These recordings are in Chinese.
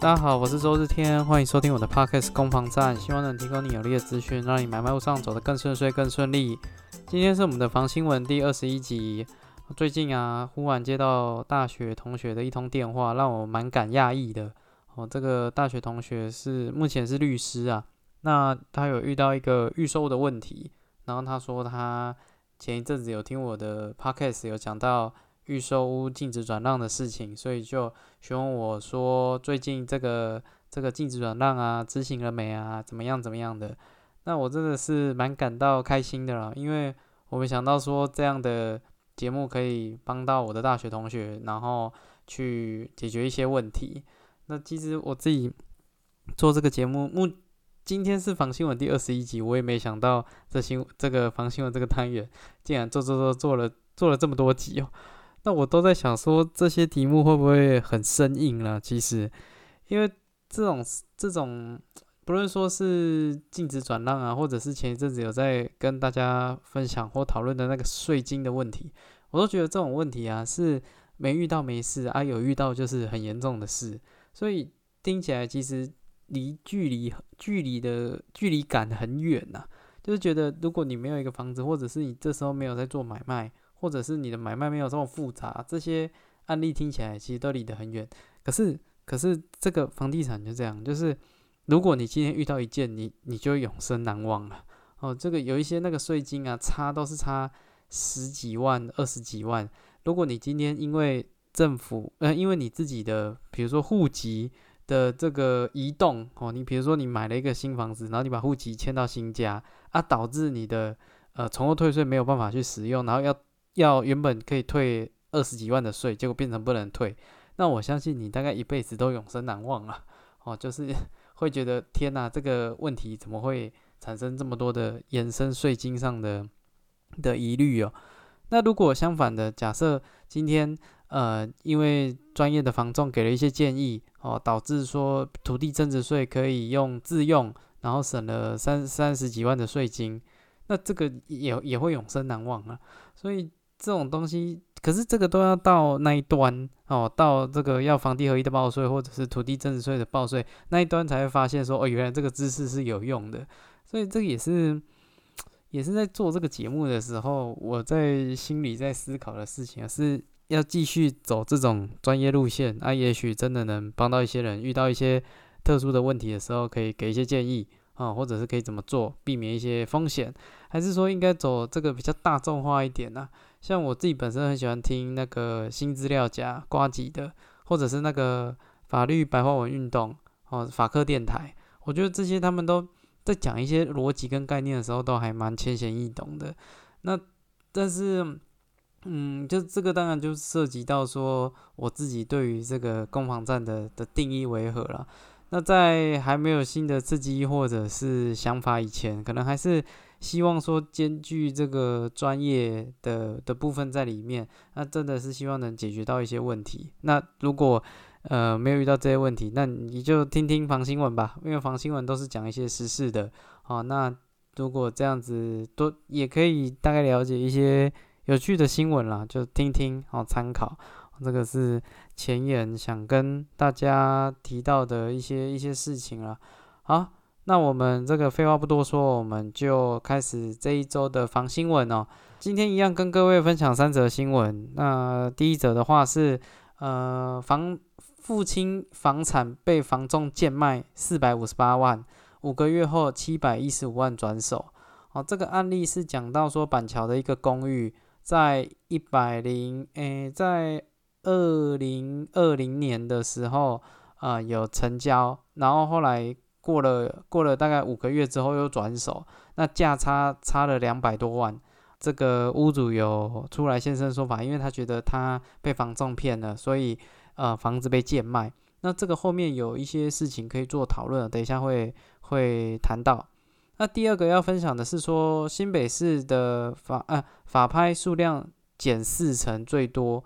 大家好，我是周日天，欢迎收听我的 Podcast 攻防战，希望能提供你有力的资讯，让你买卖路上走得更顺遂、更顺利。今天是我们的房新闻第二十一集。最近啊，忽然接到大学同学的一通电话，让我蛮感讶异的。哦，这个大学同学是目前是律师啊，那他有遇到一个预售的问题，然后他说他前一阵子有听我的 Podcast 有讲到。预售屋禁止转让的事情，所以就询问我说，最近这个这个禁止转让啊，执行了没啊？怎么样怎么样的？那我真的是蛮感到开心的啦，因为我没想到说这样的节目可以帮到我的大学同学，然后去解决一些问题。那其实我自己做这个节目，目今天是房新闻第二十一集，我也没想到这新这个房新闻这个单元竟然做做做做了做了这么多集哦。那我都在想说，这些题目会不会很生硬了？其实，因为这种这种，不论说是禁止转让啊，或者是前一阵子有在跟大家分享或讨论的那个税金的问题，我都觉得这种问题啊是没遇到没事啊，有遇到就是很严重的事，所以听起来其实离距离距离的距离感很远呐。就是觉得，如果你没有一个房子，或者是你这时候没有在做买卖。或者是你的买卖没有这么复杂，这些案例听起来其实都离得很远。可是，可是这个房地产就这样，就是如果你今天遇到一件，你你就永生难忘了。哦，这个有一些那个税金啊，差都是差十几万、二十几万。如果你今天因为政府，呃，因为你自己的，比如说户籍的这个移动，哦，你比如说你买了一个新房子，然后你把户籍迁到新家，啊，导致你的呃从后退税没有办法去使用，然后要。要原本可以退二十几万的税，结果变成不能退，那我相信你大概一辈子都永生难忘了。哦，就是 会觉得天哪，这个问题怎么会产生这么多的衍生税金上的的疑虑哦？那如果相反的，假设今天呃，因为专业的房仲给了一些建议哦，导致说土地增值税可以用自用，然后省了三三十几万的税金，那这个也也会永生难忘啊。所以。这种东西，可是这个都要到那一端哦，到这个要房地合一的报税，或者是土地增值税的报税那一端，才会发现说，哦，原来这个知识是有用的。所以这个也是，也是在做这个节目的时候，我在心里在思考的事情啊，是要继续走这种专业路线啊，也许真的能帮到一些人，遇到一些特殊的问题的时候，可以给一些建议啊，或者是可以怎么做，避免一些风险，还是说应该走这个比较大众化一点呢？像我自己本身很喜欢听那个新资料夹瓜吉的，或者是那个法律白话文运动哦，法科电台，我觉得这些他们都在讲一些逻辑跟概念的时候，都还蛮浅显易懂的。那但是，嗯，就这个当然就涉及到说我自己对于这个攻防战的的定义为何了。那在还没有新的刺激或者是想法以前，可能还是。希望说兼具这个专业的的部分在里面，那真的是希望能解决到一些问题。那如果呃没有遇到这些问题，那你就听听房新闻吧，因为房新闻都是讲一些时事的。好，那如果这样子都也可以大概了解一些有趣的新闻啦，就听听好参考。这个是前言想跟大家提到的一些一些事情了。好。那我们这个废话不多说，我们就开始这一周的房新闻哦。今天一样跟各位分享三则新闻。那第一则的话是，呃，房父亲房产被房仲贱卖四百五十八万，五个月后七百一十五万转手。哦，这个案例是讲到说板桥的一个公寓，在一百零诶，在二零二零年的时候啊有成交，然后后来。过了过了大概五个月之后又转手，那价差差了两百多万。这个屋主有出来现身说法，因为他觉得他被房仲骗了，所以呃房子被贱卖。那这个后面有一些事情可以做讨论，等一下会会谈到。那第二个要分享的是说新北市的法啊法拍数量减四成最多，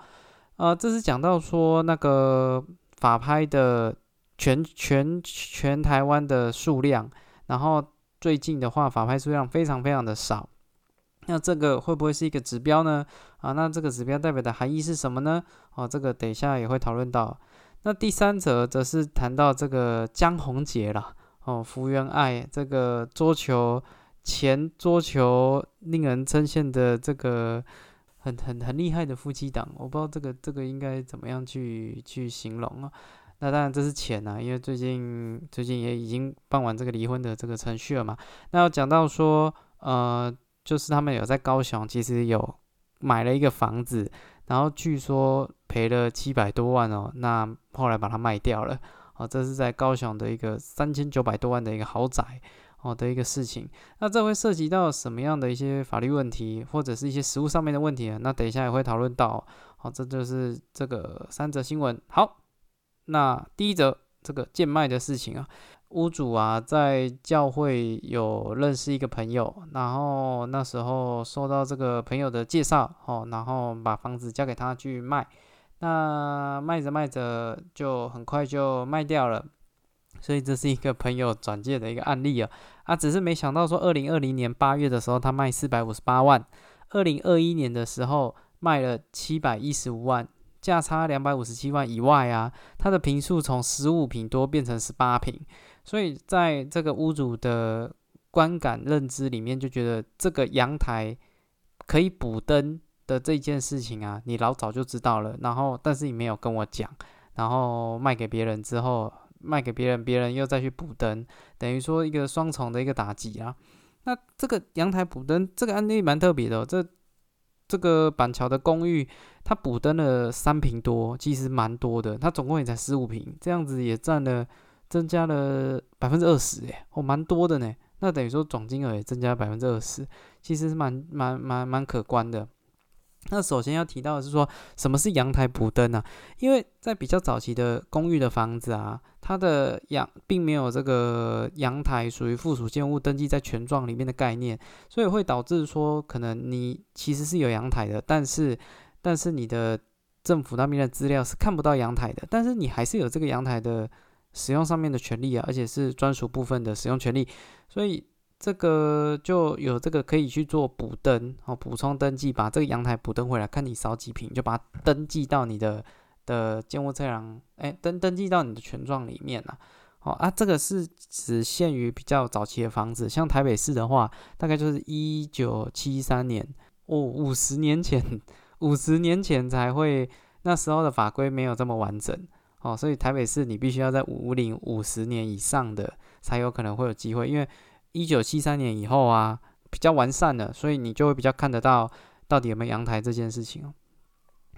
呃这是讲到说那个法拍的。全全全台湾的数量，然后最近的话，法拍数量非常非常的少，那这个会不会是一个指标呢？啊，那这个指标代表的含义是什么呢？哦，这个等一下也会讨论到。那第三则则是谈到这个江宏杰啦，哦，福原爱这个桌球前桌球令人称羡的这个很很很厉害的夫妻档，我不知道这个这个应该怎么样去去形容啊。那当然这是钱啊，因为最近最近也已经办完这个离婚的这个程序了嘛。那要讲到说，呃，就是他们有在高雄，其实有买了一个房子。然后据说赔了七百多万哦，那后来把它卖掉了哦，这是在高雄的一个三千九百多万的一个豪宅哦的一个事情。那这会涉及到什么样的一些法律问题，或者是一些实物上面的问题呢？那等一下也会讨论到。好，这就是这个三则新闻。好，那第一则这个贱卖的事情啊。屋主啊，在教会有认识一个朋友，然后那时候收到这个朋友的介绍，哦，然后把房子交给他去卖，那卖着卖着就很快就卖掉了，所以这是一个朋友转介的一个案例啊，啊，只是没想到说，二零二零年八月的时候他卖四百五十八万，二零二一年的时候卖了七百一十五万。价差两百五十七万以外啊，它的平数从十五平多变成十八平，所以在这个屋主的观感认知里面，就觉得这个阳台可以补灯的这件事情啊，你老早就知道了，然后但是你没有跟我讲，然后卖给别人之后，卖给别人，别人又再去补灯，等于说一个双重的一个打击啊。那这个阳台补灯这个案例蛮特别的，这。这个板桥的公寓，它补登了三平多，其实蛮多的。它总共也才十五平，这样子也占了增加了百分之二十，哎，哦，蛮多的呢。那等于说总金额也增加百分之二十，其实是蛮蛮蛮蛮可观的。那首先要提到的是说，什么是阳台补灯呢？因为在比较早期的公寓的房子啊，它的阳并没有这个阳台属于附属建物登记在权状里面的概念，所以会导致说，可能你其实是有阳台的，但是但是你的政府那边的资料是看不到阳台的，但是你还是有这个阳台的使用上面的权利啊，而且是专属部分的使用权利，所以。这个就有这个可以去做补登哦，补充登记，把这个阳台补登回来，看你少几平，就把它登记到你的的建物测量，哎，登登记到你的权状里面了。哦啊，这个是只限于比较早期的房子，像台北市的话，大概就是一九七三年哦，五十年前，五十年前才会，那时候的法规没有这么完整哦，所以台北市你必须要在五零五十年以上的才有可能会有机会，因为。一九七三年以后啊，比较完善了，所以你就会比较看得到到底有没有阳台这件事情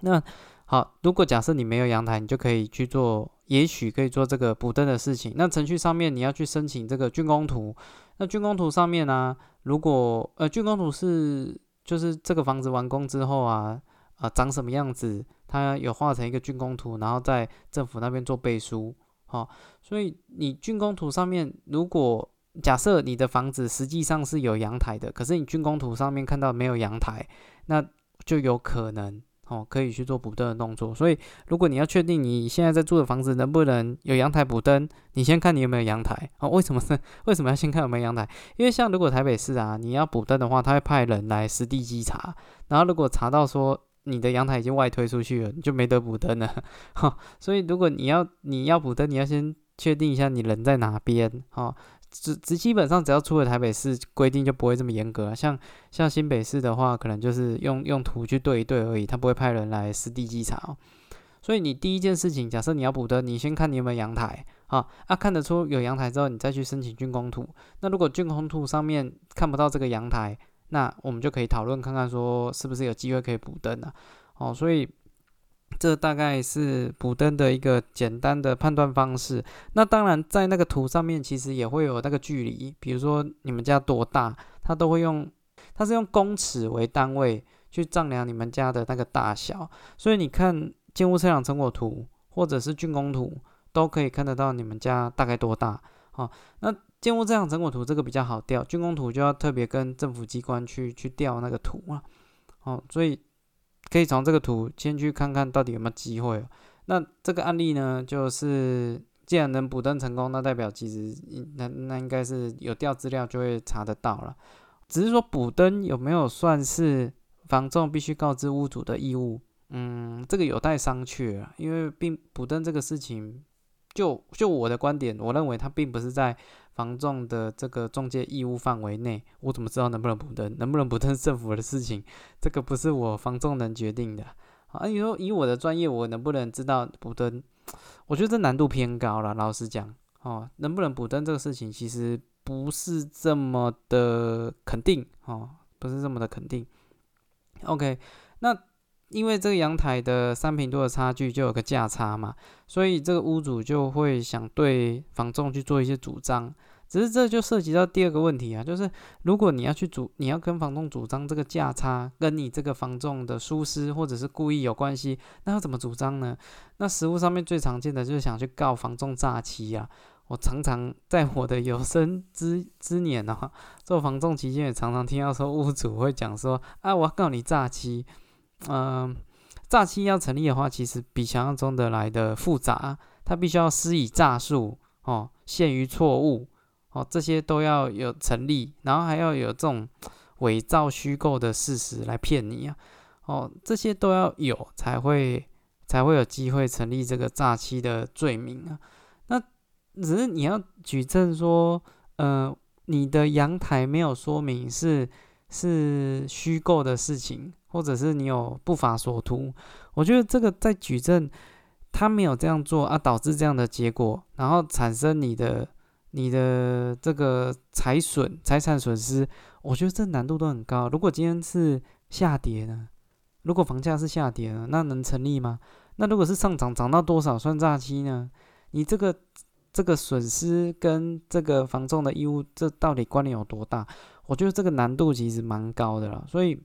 那好，如果假设你没有阳台，你就可以去做，也许可以做这个补灯的事情。那程序上面你要去申请这个竣工图。那竣工图上面呢，如果呃竣工图是就是这个房子完工之后啊啊长什么样子，它有画成一个竣工图，然后在政府那边做背书。好，所以你竣工图上面如果假设你的房子实际上是有阳台的，可是你竣工图上面看到没有阳台，那就有可能哦，可以去做补灯的动作。所以，如果你要确定你现在在住的房子能不能有阳台补灯，你先看你有没有阳台哦。为什么是为什么要先看有没有阳台？因为像如果台北市啊，你要补灯的话，他会派人来实地稽查，然后如果查到说你的阳台已经外推出去了，你就没得补灯了。哈，所以如果你要你要补灯，你要先确定一下你人在哪边哈。只只基本上只要出了台北市规定就不会这么严格，像像新北市的话，可能就是用用图去对一对而已，他不会派人来实地稽查。所以你第一件事情，假设你要补灯，你先看你有没有阳台啊，啊看得出有阳台之后，你再去申请竣工图。那如果竣工图上面看不到这个阳台，那我们就可以讨论看看说是不是有机会可以补灯了。哦，所以。这大概是补灯的一个简单的判断方式。那当然，在那个图上面其实也会有那个距离，比如说你们家多大，它都会用，它是用公尺为单位去丈量你们家的那个大小。所以你看建物测量成果图或者是竣工图，都可以看得到你们家大概多大。好，那建物测量成果图这个比较好调，竣工图就要特别跟政府机关去去调那个图啊。好，所以。可以从这个图先去看看到底有没有机会。那这个案例呢，就是既然能补登成功，那代表其实那那应该是有调资料就会查得到了。只是说补登有没有算是房仲必须告知屋主的义务？嗯，这个有待商榷，因为并补登这个事情，就就我的观点，我认为它并不是在房仲的这个中介义务范围内。我怎么知道能不能补登？能不能补登是 政府的事情，这个不是我房仲能决定的。啊，你说以我的专业，我能不能知道补登？我觉得这难度偏高了。老实讲，哦，能不能补登这个事情，其实不是这么的肯定，哦，不是这么的肯定。OK，那。因为这个阳台的三平多的差距就有个价差嘛，所以这个屋主就会想对房仲去做一些主张。只是这就涉及到第二个问题啊，就是如果你要去主，你要跟房东主张这个价差跟你这个房仲的疏失或者是故意有关系，那要怎么主张呢？那实物上面最常见的就是想去告房仲诈欺啊。我常常在我的有生之之年呢，做房仲期间也常常听到说屋主会讲说啊，我要告你诈欺。嗯，诈欺要成立的话，其实比想象中的来的复杂。他必须要施以诈术哦，陷于错误哦，这些都要有成立，然后还要有这种伪造虚构的事实来骗你啊哦，这些都要有才会才会有机会成立这个诈欺的罪名啊。那只是你要举证说，呃，你的阳台没有说明是是虚构的事情。或者是你有不法所图，我觉得这个在举证，他没有这样做啊，导致这样的结果，然后产生你的你的这个财损、财产损失，我觉得这难度都很高。如果今天是下跌呢？如果房价是下跌呢，那能成立吗？那如果是上涨，涨到多少算诈欺呢？你这个这个损失跟这个房仲的义务，这到底关联有多大？我觉得这个难度其实蛮高的了，所以。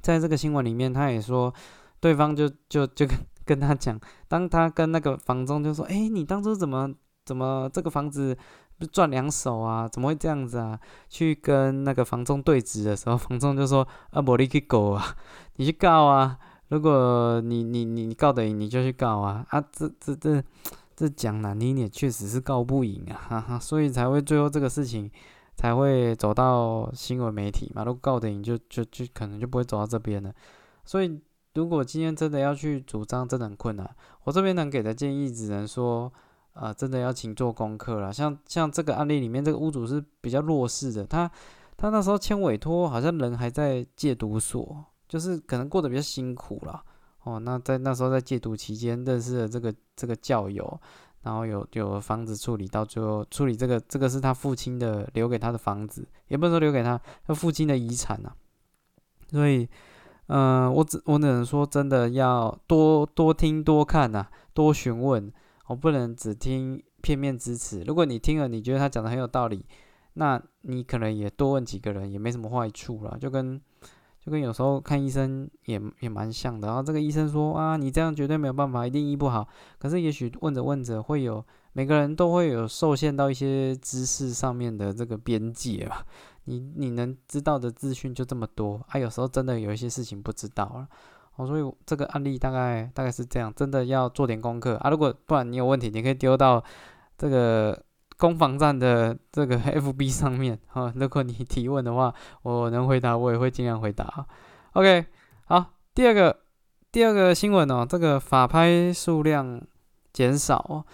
在这个新闻里面，他也说，对方就就就跟跟他讲，当他跟那个房东就说，哎，你当初怎么怎么这个房子不赚两手啊？怎么会这样子啊？去跟那个房东对峙的时候，房东就说，啊，我你去狗啊，你去告啊！如果你你你告得赢，你就去告啊！啊，这这这这讲难听点，确实是告不赢啊，哈哈，所以才会最后这个事情。才会走到新闻媒体嘛？如果告得赢，就就就可能就不会走到这边了。所以，如果今天真的要去主张，真的很困难。我这边能给的建议，只能说，呃，真的要请做功课了。像像这个案例里面，这个屋主是比较弱势的，他他那时候签委托，好像人还在戒毒所，就是可能过得比较辛苦了。哦，那在那时候在戒毒期间认识了这个这个教友。然后有有房子处理，到最后处理这个这个是他父亲的留给他的房子，也不是说留给他他父亲的遗产呐。所以，嗯，我只我只能说，真的要多多听多看呐，多询问，我不能只听片面支持。如果你听了，你觉得他讲的很有道理，那你可能也多问几个人，也没什么坏处了，就跟。就跟有时候看医生也也蛮像的，然后这个医生说啊，你这样绝对没有办法，一定医不好。可是也许问着问着，会有每个人都会有受限到一些知识上面的这个边界吧。你你能知道的资讯就这么多啊，有时候真的有一些事情不知道了。哦，所以这个案例大概大概是这样，真的要做点功课啊。如果不然你有问题，你可以丢到这个。攻防战的这个 FB 上面哈，如果你提问的话，我能回答，我也会尽量回答。OK，好，第二个第二个新闻哦，这个法拍数量减少哦。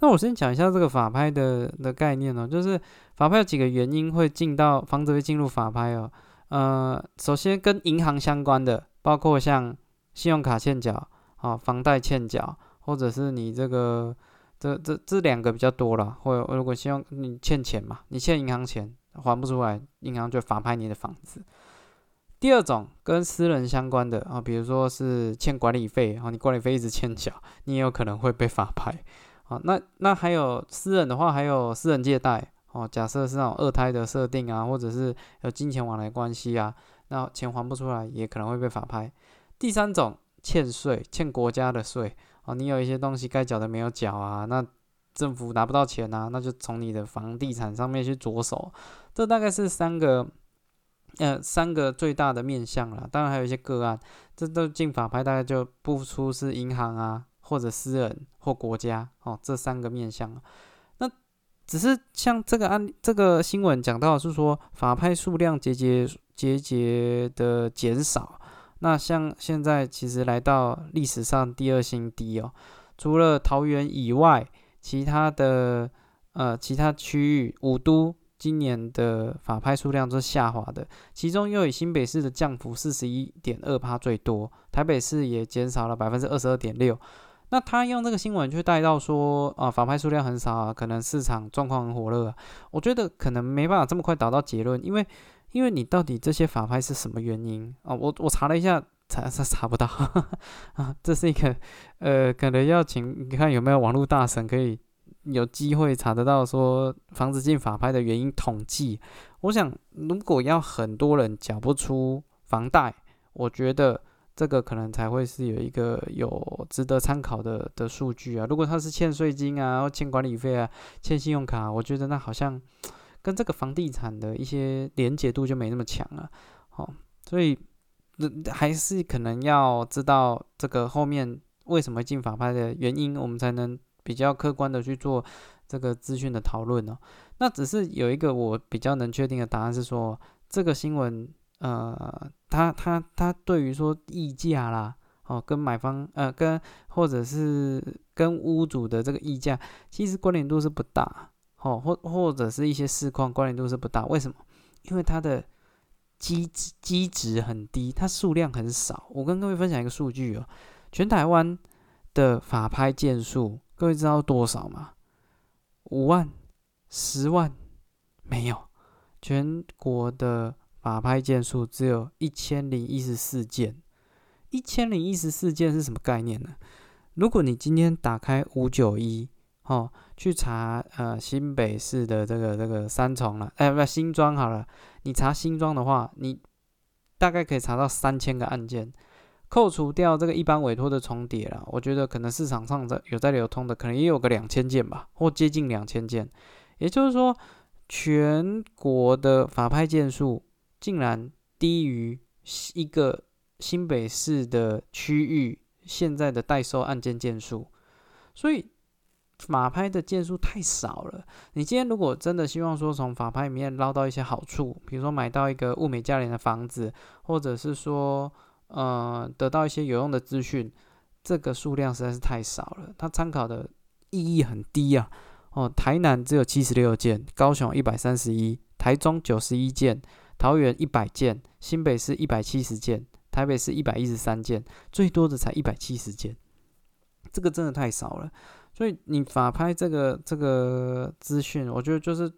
那我先讲一下这个法拍的的概念哦，就是法拍有几个原因会进到房子会进入法拍哦。呃，首先跟银行相关的，包括像信用卡欠缴啊、房贷欠缴，或者是你这个。这这这两个比较多了，或如果希望你欠钱嘛，你欠银行钱还不出来，银行就法拍你的房子。第二种跟私人相关的啊，比如说是欠管理费啊，你管理费一直欠缴，你也有可能会被法拍啊。那那还有私人的话，还有私人借贷哦，假设是那种二胎的设定啊，或者是有金钱往来关系啊，那钱还不出来，也可能会被法拍。第三种欠税，欠国家的税。哦，你有一些东西该缴的没有缴啊，那政府拿不到钱啊，那就从你的房地产上面去着手。这大概是三个，呃，三个最大的面向了。当然还有一些个案，这都进法拍，大概就不出是银行啊，或者私人或国家哦，这三个面向。那只是像这个案，这个新闻讲到是说法拍数量节节节节的减少。那像现在其实来到历史上第二新低哦，除了桃园以外，其他的呃其他区域五都今年的法拍数量都是下滑的，其中又以新北市的降幅四十一点二趴最多，台北市也减少了百分之二十二点六。那他用这个新闻去带到说啊，法拍数量很少啊，可能市场状况很火热啊。我觉得可能没办法这么快达到结论，因为因为你到底这些法拍是什么原因啊？我我查了一下，查查查不到 啊。这是一个呃，可能要请你看有没有网络大神可以有机会查得到说房子进法拍的原因统计。我想如果要很多人缴不出房贷，我觉得。这个可能才会是有一个有值得参考的的数据啊。如果他是欠税金啊，或欠管理费啊，欠信用卡，我觉得那好像跟这个房地产的一些连结度就没那么强了。好，所以那还是可能要知道这个后面为什么进法拍的原因，我们才能比较客观的去做这个资讯的讨论哦。那只是有一个我比较能确定的答案是说，这个新闻。呃，他他他对于说溢价啦，哦，跟买方呃，跟或者是跟屋主的这个溢价，其实关联度是不大，哦，或或者是一些市况关联度是不大。为什么？因为它的基值基值很低，它数量很少。我跟各位分享一个数据哦，全台湾的法拍件数，各位知道多少吗？五万、十万？没有，全国的。法拍件数只有一千零一十四件，一千零一十四件是什么概念呢？如果你今天打开五九一，哦，去查呃新北市的这个这个三重了，哎不是新庄好了，你查新庄的话，你大概可以查到三千个案件，扣除掉这个一般委托的重叠了，我觉得可能市场上在有在流通的，可能也有个两千件吧，或接近两千件，也就是说全国的法拍件数。竟然低于一个新北市的区域现在的代收案件件数，所以法拍的件数太少了。你今天如果真的希望说从法拍里面捞到一些好处，比如说买到一个物美价廉的房子，或者是说呃得到一些有用的资讯，这个数量实在是太少了，它参考的意义很低啊。哦，台南只有七十六件，高雄一百三十一，台中九十一件。桃园一百件，新北市一百七十件，台北市一百一十三件，最多的才一百七十件，这个真的太少了。所以你法拍这个这个资讯，我觉得就是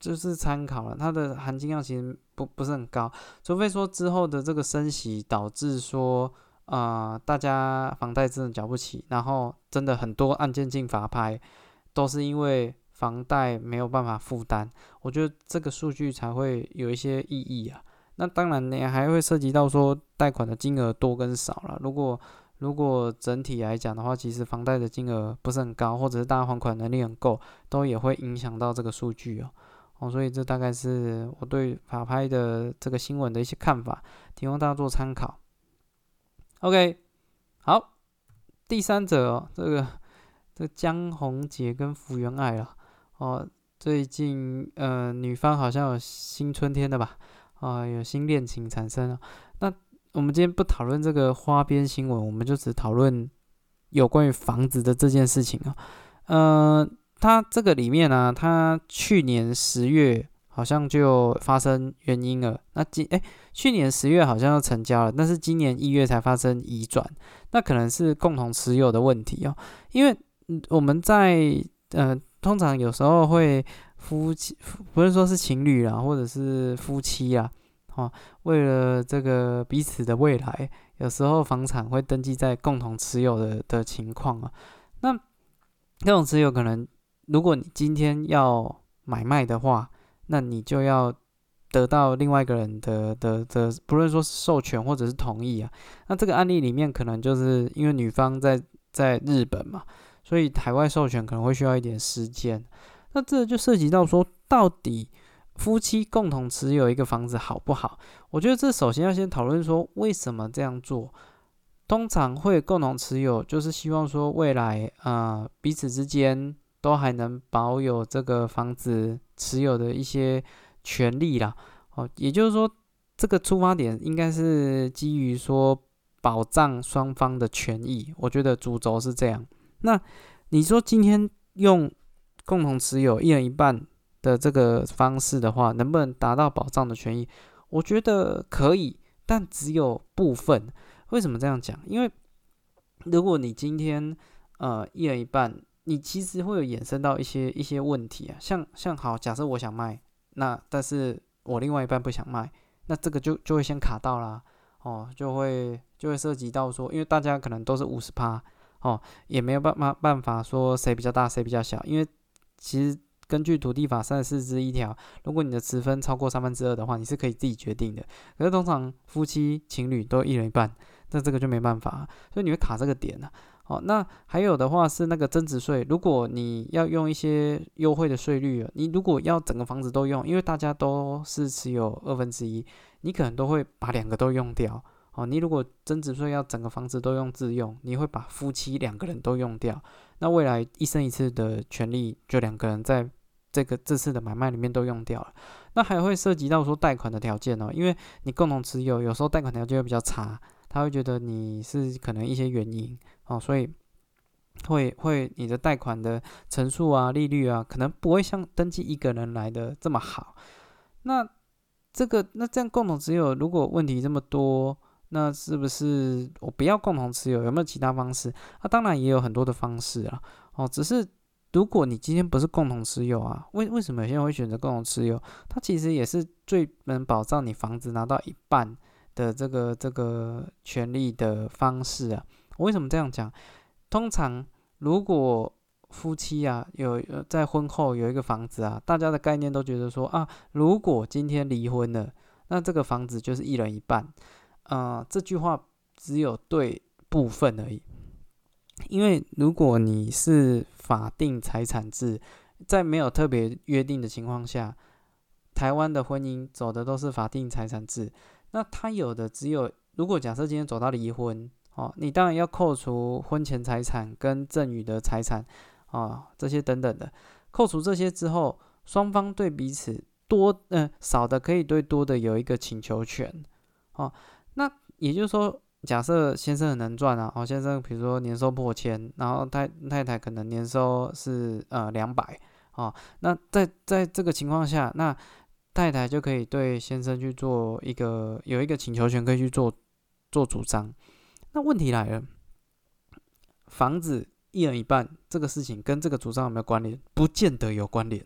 就是参考了，它的含金量其实不不是很高，除非说之后的这个升息导致说啊大家房贷真的缴不起，然后真的很多案件进法拍，都是因为。房贷没有办法负担，我觉得这个数据才会有一些意义啊。那当然你，还会涉及到说贷款的金额多跟少了。如果如果整体来讲的话，其实房贷的金额不是很高，或者是大家还款能力很够，都也会影响到这个数据哦。哦，所以这大概是我对法拍的这个新闻的一些看法，提供大家做参考。OK，好，第三者哦，这个这个江宏杰跟福原爱啊。哦，最近呃，女方好像有新春天的吧？啊，有新恋情产生了。我们今天不讨论这个花边新闻，我们就只讨论有关于房子的这件事情啊。呃，它这个里面呢，它去年十月好像就发生原因了。那今哎，去年十月好像要成交了，但是今年一月才发生移转，那可能是共同持有的问题哦。因为我们在呃。通常有时候会夫妻，不是说是情侣啦，或者是夫妻啊，哦，为了这个彼此的未来，有时候房产会登记在共同持有的的情况啊。那共同持有可能，如果你今天要买卖的话，那你就要得到另外一个人的的的，不论说是授权或者是同意啊。那这个案例里面，可能就是因为女方在在日本嘛。所以海外授权可能会需要一点时间，那这就涉及到说，到底夫妻共同持有一个房子好不好？我觉得这首先要先讨论说，为什么这样做？通常会共同持有，就是希望说未来啊彼此之间都还能保有这个房子持有的一些权利啦。哦，也就是说，这个出发点应该是基于说保障双方的权益，我觉得主轴是这样。那你说今天用共同持有一人一半的这个方式的话，能不能达到保障的权益？我觉得可以，但只有部分。为什么这样讲？因为如果你今天呃一人一半，你其实会有衍生到一些一些问题啊。像像好，假设我想卖，那但是我另外一半不想卖，那这个就就会先卡到啦。哦，就会就会涉及到说，因为大家可能都是五十趴，哦，也没有办法办法说谁比较大谁比较小，因为其实。根据土地法三十四之一条，如果你的持分超过三分之二的话，你是可以自己决定的。可是通常夫妻情侣都一人一半，那这个就没办法，所以你会卡这个点呢。好，那还有的话是那个增值税，如果你要用一些优惠的税率，你如果要整个房子都用，因为大家都是持有二分之一，你可能都会把两个都用掉。哦，你如果增值税要整个房子都用自用，你会把夫妻两个人都用掉，那未来一生一次的权利就两个人在这个这次的买卖里面都用掉了。那还会涉及到说贷款的条件哦，因为你共同持有，有时候贷款条件会比较差，他会觉得你是可能一些原因哦，所以会会你的贷款的成数啊、利率啊，可能不会像登记一个人来的这么好。那这个那这样共同持有如果问题这么多？那是不是我不要共同持有？有没有其他方式？那当然也有很多的方式啊。哦，只是如果你今天不是共同持有啊，为为什么有些人会选择共同持有？它其实也是最能保障你房子拿到一半的这个这个权利的方式啊。我为什么这样讲？通常如果夫妻啊有在婚后有一个房子啊，大家的概念都觉得说啊，如果今天离婚了，那这个房子就是一人一半。啊，这句话只有对部分而已，因为如果你是法定财产制，在没有特别约定的情况下，台湾的婚姻走的都是法定财产制，那他有的只有，如果假设今天走到离婚，哦，你当然要扣除婚前财产跟赠与的财产，啊，这些等等的，扣除这些之后，双方对彼此多，嗯，少的可以对多的有一个请求权，哦。那也就是说，假设先生很能赚啊，哦，先生比如说年收破千，然后太太太可能年收是呃两百，哦，那在在这个情况下，那太太就可以对先生去做一个有一个请求权，可以去做做主张。那问题来了，房子一人一半这个事情跟这个主张有没有关联？不见得有关联，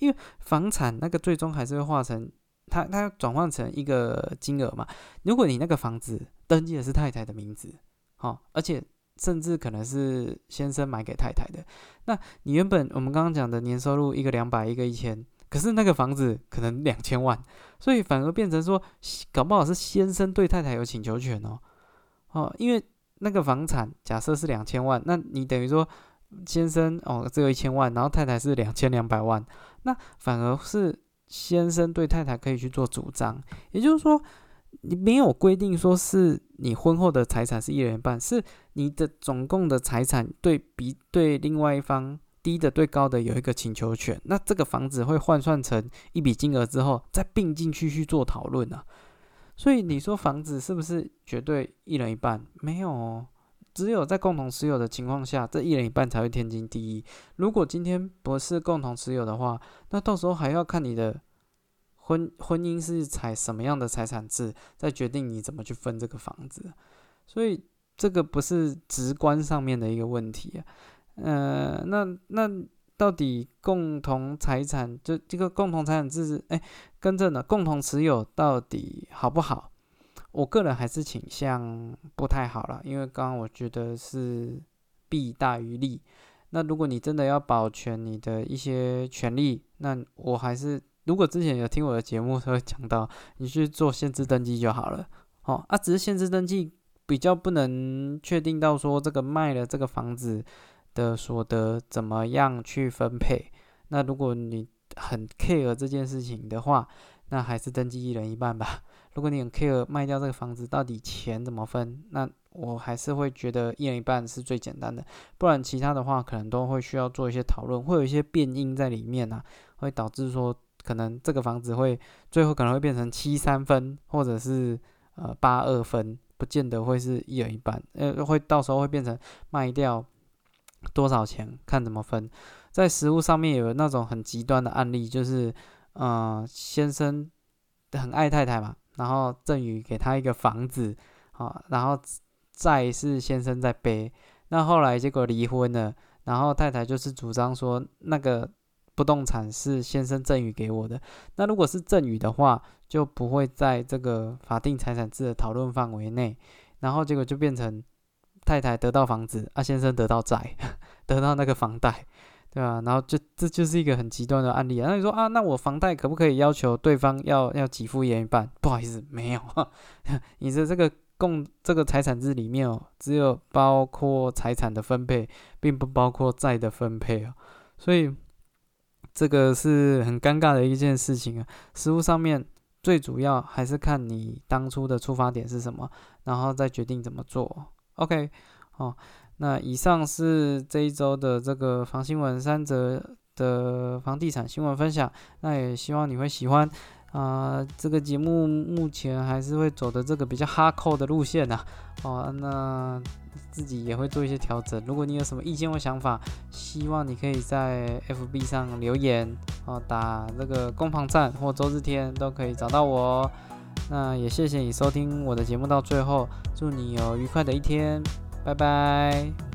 因为房产那个最终还是会化成。它它转换成一个金额嘛？如果你那个房子登记的是太太的名字，好，而且甚至可能是先生买给太太的，那你原本我们刚刚讲的年收入一个两百，一个一千，可是那个房子可能两千万，所以反而变成说，搞不好是先生对太太有请求权哦，哦，因为那个房产假设是两千万，那你等于说先生哦只有一千万，然后太太是两千两百万，那反而是。先生对太太可以去做主张，也就是说，你没有规定说是你婚后的财产是一人一半，是你的总共的财产对比对另外一方低的对高的有一个请求权。那这个房子会换算成一笔金额之后，再并进去去做讨论啊。所以你说房子是不是绝对一人一半？没有哦。只有在共同持有的情况下，这一人一半才会天经地义。如果今天不是共同持有的话，那到时候还要看你的婚婚姻是采什么样的财产制，再决定你怎么去分这个房子。所以这个不是直观上面的一个问题啊。呃，那那到底共同财产就这个共同财产制，哎，跟着呢，共同持有到底好不好？我个人还是倾向不太好了，因为刚刚我觉得是弊大于利。那如果你真的要保全你的一些权利，那我还是如果之前有听我的节目，他会讲到你去做限制登记就好了。哦，啊，只是限制登记比较不能确定到说这个卖了这个房子的所得怎么样去分配。那如果你很 care 这件事情的话，那还是登记一人一半吧。如果你很 care 卖掉这个房子到底钱怎么分，那我还是会觉得一人一半是最简单的，不然其他的话可能都会需要做一些讨论，会有一些变因在里面啊，会导致说可能这个房子会最后可能会变成七三分，或者是呃八二分，不见得会是一人一半，呃，会到时候会变成卖掉多少钱，看怎么分。在实物上面有那种很极端的案例，就是呃先生很爱太太嘛，然后赠予给他一个房子，啊，然后债是先生在背，那后来结果离婚了，然后太太就是主张说那个。不动产是先生赠与给我的，那如果是赠与的话，就不会在这个法定财产制的讨论范围内，然后结果就变成太太得到房子，啊先生得到债，得到那个房贷，对吧？然后就这就是一个很极端的案例啊。那你说啊，那我房贷可不可以要求对方要要给付一人一半？不好意思，没有，你的这个共这个财产制里面哦，只有包括财产的分配，并不包括债的分配哦，所以。这个是很尴尬的一件事情啊，实物上面最主要还是看你当初的出发点是什么，然后再决定怎么做。OK，哦，那以上是这一周的这个房新闻三则的房地产新闻分享，那也希望你会喜欢。啊，这个节目目前还是会走的这个比较哈扣的路线呐。哦，那自己也会做一些调整。如果你有什么意见或想法，希望你可以在 FB 上留言，哦，打这个攻防战或周日天都可以找到我。那也谢谢你收听我的节目到最后，祝你有愉快的一天，拜拜。